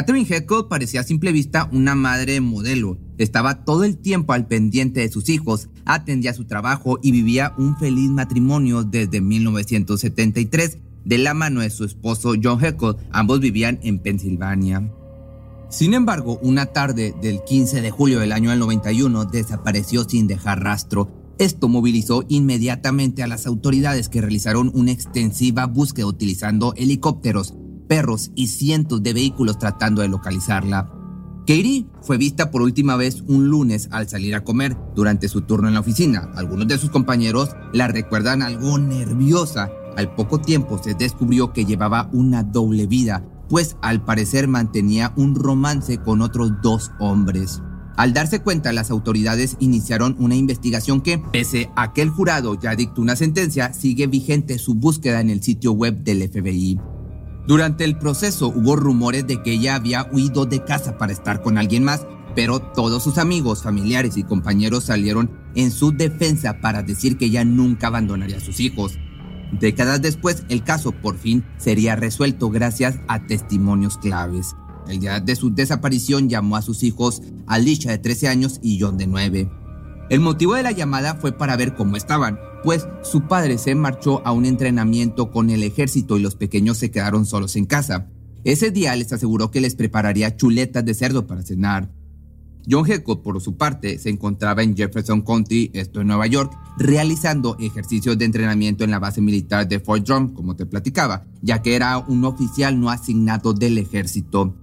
Catherine Heckle parecía a simple vista una madre modelo. Estaba todo el tiempo al pendiente de sus hijos, atendía su trabajo y vivía un feliz matrimonio desde 1973 de la mano de su esposo John Heckle. Ambos vivían en Pensilvania. Sin embargo, una tarde del 15 de julio del año 91 desapareció sin dejar rastro. Esto movilizó inmediatamente a las autoridades que realizaron una extensiva búsqueda utilizando helicópteros, perros y cientos de vehículos tratando de localizarla. Katie fue vista por última vez un lunes al salir a comer durante su turno en la oficina. Algunos de sus compañeros la recuerdan algo nerviosa. Al poco tiempo se descubrió que llevaba una doble vida, pues al parecer mantenía un romance con otros dos hombres. Al darse cuenta, las autoridades iniciaron una investigación que, pese a que el jurado ya dictó una sentencia, sigue vigente su búsqueda en el sitio web del FBI. Durante el proceso hubo rumores de que ella había huido de casa para estar con alguien más, pero todos sus amigos, familiares y compañeros salieron en su defensa para decir que ella nunca abandonaría a sus hijos. Décadas después, el caso por fin sería resuelto gracias a testimonios claves. El día de su desaparición llamó a sus hijos Alicia de 13 años y John de 9. El motivo de la llamada fue para ver cómo estaban, pues su padre se marchó a un entrenamiento con el ejército y los pequeños se quedaron solos en casa. Ese día les aseguró que les prepararía chuletas de cerdo para cenar. John Heckle, por su parte, se encontraba en Jefferson County, esto en Nueva York, realizando ejercicios de entrenamiento en la base militar de Fort Drum, como te platicaba, ya que era un oficial no asignado del ejército.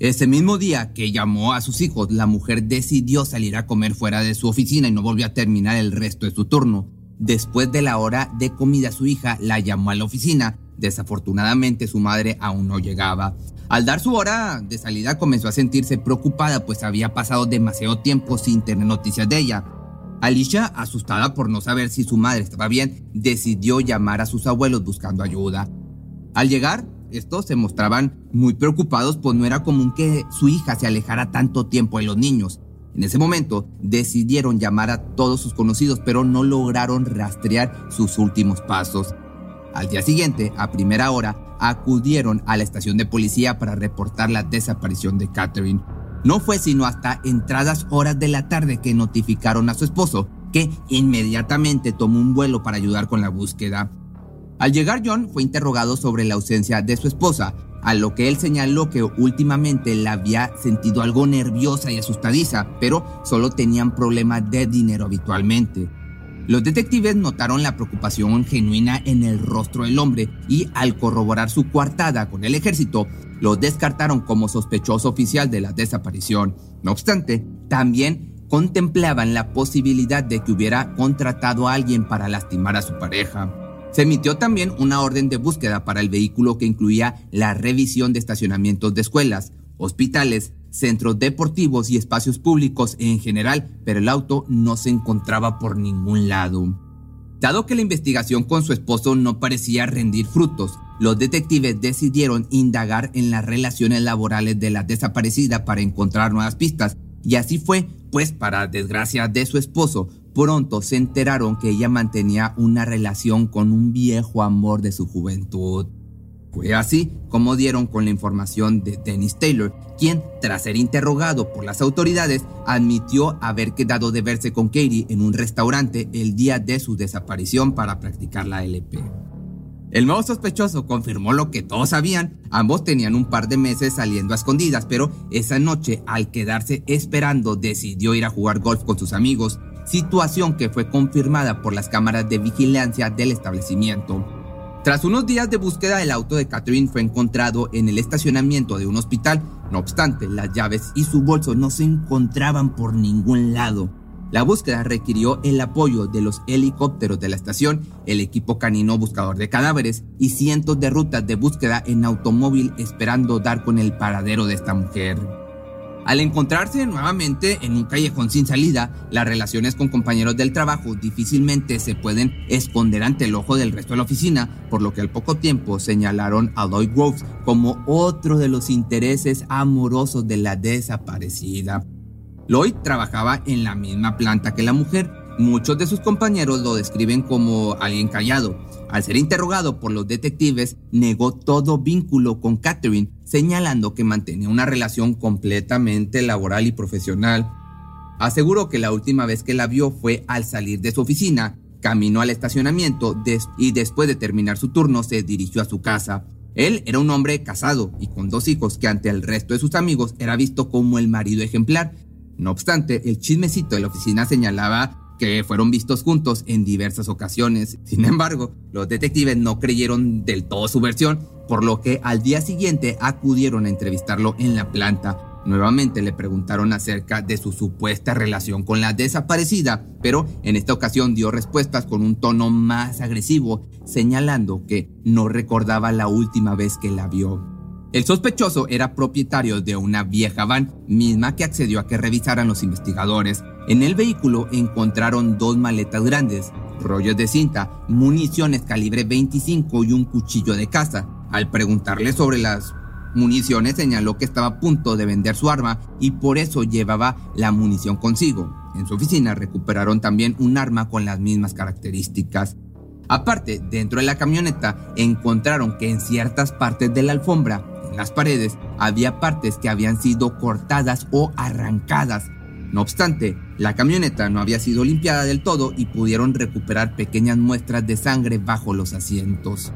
Ese mismo día que llamó a sus hijos, la mujer decidió salir a comer fuera de su oficina y no volvió a terminar el resto de su turno. Después de la hora de comida, su hija la llamó a la oficina. Desafortunadamente, su madre aún no llegaba. Al dar su hora de salida, comenzó a sentirse preocupada, pues había pasado demasiado tiempo sin tener noticias de ella. Alicia, asustada por no saber si su madre estaba bien, decidió llamar a sus abuelos buscando ayuda. Al llegar, estos se mostraban muy preocupados, pues no era común que su hija se alejara tanto tiempo de los niños. En ese momento decidieron llamar a todos sus conocidos, pero no lograron rastrear sus últimos pasos. Al día siguiente, a primera hora, acudieron a la estación de policía para reportar la desaparición de Catherine. No fue sino hasta entradas horas de la tarde que notificaron a su esposo, que inmediatamente tomó un vuelo para ayudar con la búsqueda. Al llegar John fue interrogado sobre la ausencia de su esposa, a lo que él señaló que últimamente la había sentido algo nerviosa y asustadiza, pero solo tenían problemas de dinero habitualmente. Los detectives notaron la preocupación genuina en el rostro del hombre y al corroborar su coartada con el ejército, lo descartaron como sospechoso oficial de la desaparición. No obstante, también contemplaban la posibilidad de que hubiera contratado a alguien para lastimar a su pareja. Se emitió también una orden de búsqueda para el vehículo que incluía la revisión de estacionamientos de escuelas, hospitales, centros deportivos y espacios públicos en general, pero el auto no se encontraba por ningún lado. Dado que la investigación con su esposo no parecía rendir frutos, los detectives decidieron indagar en las relaciones laborales de la desaparecida para encontrar nuevas pistas, y así fue, pues para desgracia de su esposo, Pronto se enteraron que ella mantenía una relación con un viejo amor de su juventud. Fue así como dieron con la información de Dennis Taylor, quien, tras ser interrogado por las autoridades, admitió haber quedado de verse con Katie en un restaurante el día de su desaparición para practicar la LP. El nuevo sospechoso confirmó lo que todos sabían, ambos tenían un par de meses saliendo a escondidas, pero esa noche, al quedarse esperando, decidió ir a jugar golf con sus amigos situación que fue confirmada por las cámaras de vigilancia del establecimiento. Tras unos días de búsqueda, el auto de Catherine fue encontrado en el estacionamiento de un hospital. No obstante, las llaves y su bolso no se encontraban por ningún lado. La búsqueda requirió el apoyo de los helicópteros de la estación, el equipo canino buscador de cadáveres y cientos de rutas de búsqueda en automóvil esperando dar con el paradero de esta mujer. Al encontrarse nuevamente en un callejón sin salida, las relaciones con compañeros del trabajo difícilmente se pueden esconder ante el ojo del resto de la oficina, por lo que al poco tiempo señalaron a Lloyd Groves como otro de los intereses amorosos de la desaparecida. Lloyd trabajaba en la misma planta que la mujer. Muchos de sus compañeros lo describen como alguien callado. Al ser interrogado por los detectives, negó todo vínculo con Catherine, señalando que mantenía una relación completamente laboral y profesional. Aseguró que la última vez que la vio fue al salir de su oficina, caminó al estacionamiento y después de terminar su turno se dirigió a su casa. Él era un hombre casado y con dos hijos que ante el resto de sus amigos era visto como el marido ejemplar. No obstante, el chismecito de la oficina señalaba que fueron vistos juntos en diversas ocasiones. Sin embargo, los detectives no creyeron del todo su versión, por lo que al día siguiente acudieron a entrevistarlo en la planta. Nuevamente le preguntaron acerca de su supuesta relación con la desaparecida, pero en esta ocasión dio respuestas con un tono más agresivo, señalando que no recordaba la última vez que la vio. El sospechoso era propietario de una vieja van, misma que accedió a que revisaran los investigadores. En el vehículo encontraron dos maletas grandes, rollos de cinta, municiones calibre 25 y un cuchillo de caza. Al preguntarle sobre las municiones señaló que estaba a punto de vender su arma y por eso llevaba la munición consigo. En su oficina recuperaron también un arma con las mismas características. Aparte, dentro de la camioneta encontraron que en ciertas partes de la alfombra, en las paredes, había partes que habían sido cortadas o arrancadas, no obstante, la camioneta no había sido limpiada del todo y pudieron recuperar pequeñas muestras de sangre bajo los asientos.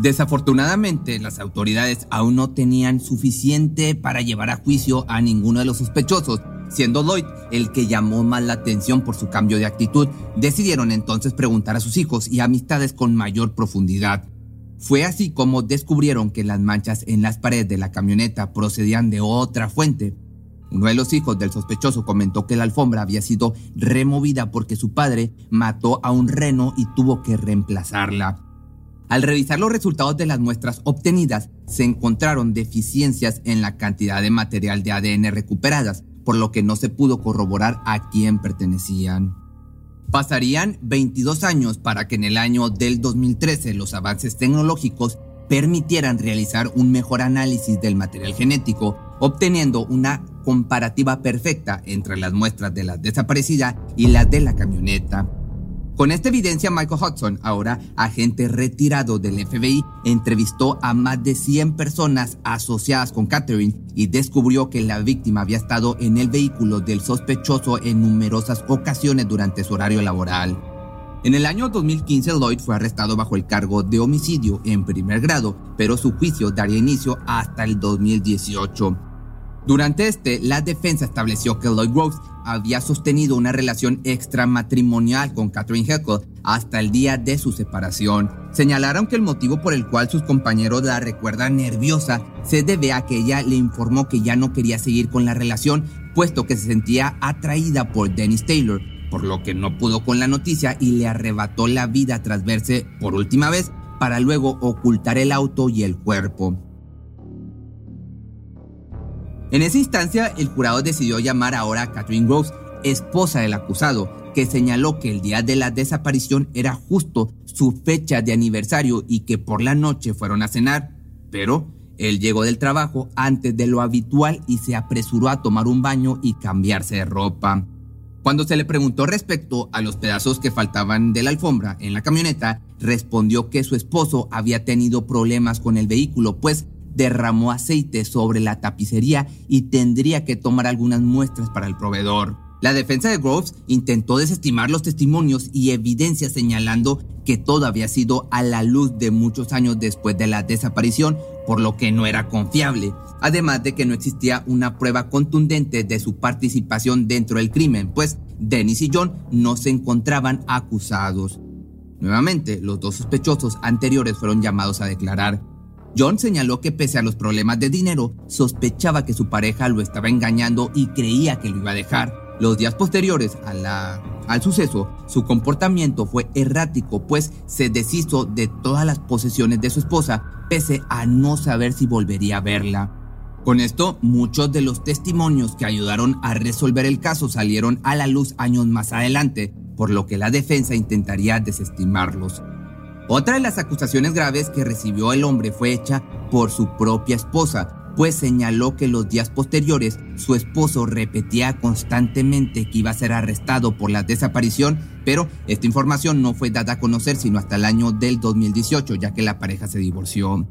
Desafortunadamente, las autoridades aún no tenían suficiente para llevar a juicio a ninguno de los sospechosos, siendo Lloyd el que llamó más la atención por su cambio de actitud. Decidieron entonces preguntar a sus hijos y amistades con mayor profundidad. Fue así como descubrieron que las manchas en las paredes de la camioneta procedían de otra fuente, uno de los hijos del sospechoso comentó que la alfombra había sido removida porque su padre mató a un reno y tuvo que reemplazarla. Al revisar los resultados de las muestras obtenidas, se encontraron deficiencias en la cantidad de material de ADN recuperadas, por lo que no se pudo corroborar a quién pertenecían. Pasarían 22 años para que en el año del 2013 los avances tecnológicos permitieran realizar un mejor análisis del material genético, obteniendo una comparativa perfecta entre las muestras de la desaparecida y las de la camioneta. Con esta evidencia, Michael Hudson, ahora agente retirado del FBI, entrevistó a más de 100 personas asociadas con Catherine y descubrió que la víctima había estado en el vehículo del sospechoso en numerosas ocasiones durante su horario laboral. En el año 2015, Lloyd fue arrestado bajo el cargo de homicidio en primer grado, pero su juicio daría inicio hasta el 2018. Durante este, la defensa estableció que Lloyd Groves había sostenido una relación extramatrimonial con Catherine Heckle hasta el día de su separación. Señalaron que el motivo por el cual sus compañeros la recuerdan nerviosa se debe a que ella le informó que ya no quería seguir con la relación, puesto que se sentía atraída por Dennis Taylor, por lo que no pudo con la noticia y le arrebató la vida tras verse por última vez para luego ocultar el auto y el cuerpo. En esa instancia, el jurado decidió llamar ahora a Catherine Groves, esposa del acusado, que señaló que el día de la desaparición era justo su fecha de aniversario y que por la noche fueron a cenar, pero él llegó del trabajo antes de lo habitual y se apresuró a tomar un baño y cambiarse de ropa. Cuando se le preguntó respecto a los pedazos que faltaban de la alfombra en la camioneta, respondió que su esposo había tenido problemas con el vehículo, pues derramó aceite sobre la tapicería y tendría que tomar algunas muestras para el proveedor. La defensa de Groves intentó desestimar los testimonios y evidencias señalando que todo había sido a la luz de muchos años después de la desaparición, por lo que no era confiable, además de que no existía una prueba contundente de su participación dentro del crimen, pues Dennis y John no se encontraban acusados. Nuevamente, los dos sospechosos anteriores fueron llamados a declarar. John señaló que pese a los problemas de dinero, sospechaba que su pareja lo estaba engañando y creía que lo iba a dejar. Los días posteriores a la, al suceso, su comportamiento fue errático, pues se deshizo de todas las posesiones de su esposa, pese a no saber si volvería a verla. Con esto, muchos de los testimonios que ayudaron a resolver el caso salieron a la luz años más adelante, por lo que la defensa intentaría desestimarlos. Otra de las acusaciones graves que recibió el hombre fue hecha por su propia esposa, pues señaló que los días posteriores su esposo repetía constantemente que iba a ser arrestado por la desaparición, pero esta información no fue dada a conocer sino hasta el año del 2018, ya que la pareja se divorció.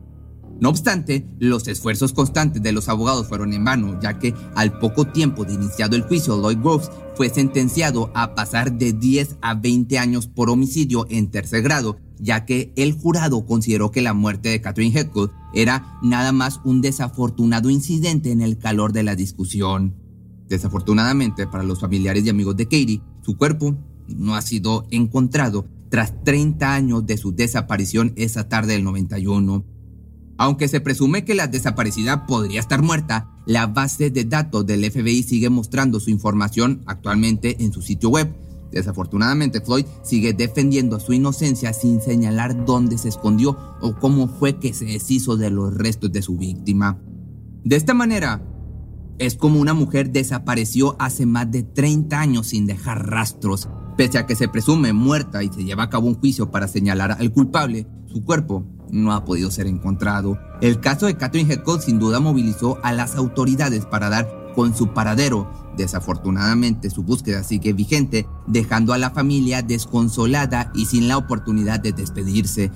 No obstante, los esfuerzos constantes de los abogados fueron en vano, ya que al poco tiempo de iniciado el juicio, Lloyd Groves fue sentenciado a pasar de 10 a 20 años por homicidio en tercer grado, ya que el jurado consideró que la muerte de Catherine Heckle era nada más un desafortunado incidente en el calor de la discusión. Desafortunadamente para los familiares y amigos de Katie, su cuerpo no ha sido encontrado tras 30 años de su desaparición esa tarde del 91. Aunque se presume que la desaparecida podría estar muerta, la base de datos del FBI sigue mostrando su información actualmente en su sitio web. Desafortunadamente, Floyd sigue defendiendo su inocencia sin señalar dónde se escondió o cómo fue que se deshizo de los restos de su víctima. De esta manera, es como una mujer desapareció hace más de 30 años sin dejar rastros. Pese a que se presume muerta y se lleva a cabo un juicio para señalar al culpable, su cuerpo no ha podido ser encontrado. El caso de Catherine Heckle sin duda movilizó a las autoridades para dar con su paradero. Desafortunadamente su búsqueda sigue vigente, dejando a la familia desconsolada y sin la oportunidad de despedirse.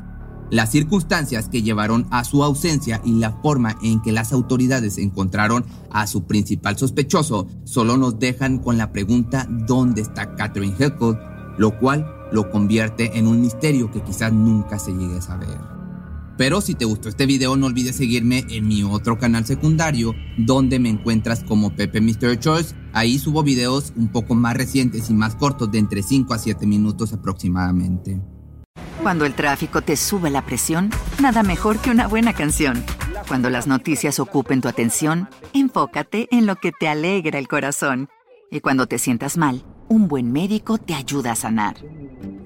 Las circunstancias que llevaron a su ausencia y la forma en que las autoridades encontraron a su principal sospechoso solo nos dejan con la pregunta ¿dónde está Catherine Heckle? Lo cual lo convierte en un misterio que quizás nunca se llegue a saber. Pero si te gustó este video no olvides seguirme en mi otro canal secundario donde me encuentras como Pepe Mr. Choice. Ahí subo videos un poco más recientes y más cortos de entre 5 a 7 minutos aproximadamente. Cuando el tráfico te sube la presión, nada mejor que una buena canción. Cuando las noticias ocupen tu atención, enfócate en lo que te alegra el corazón. Y cuando te sientas mal, un buen médico te ayuda a sanar.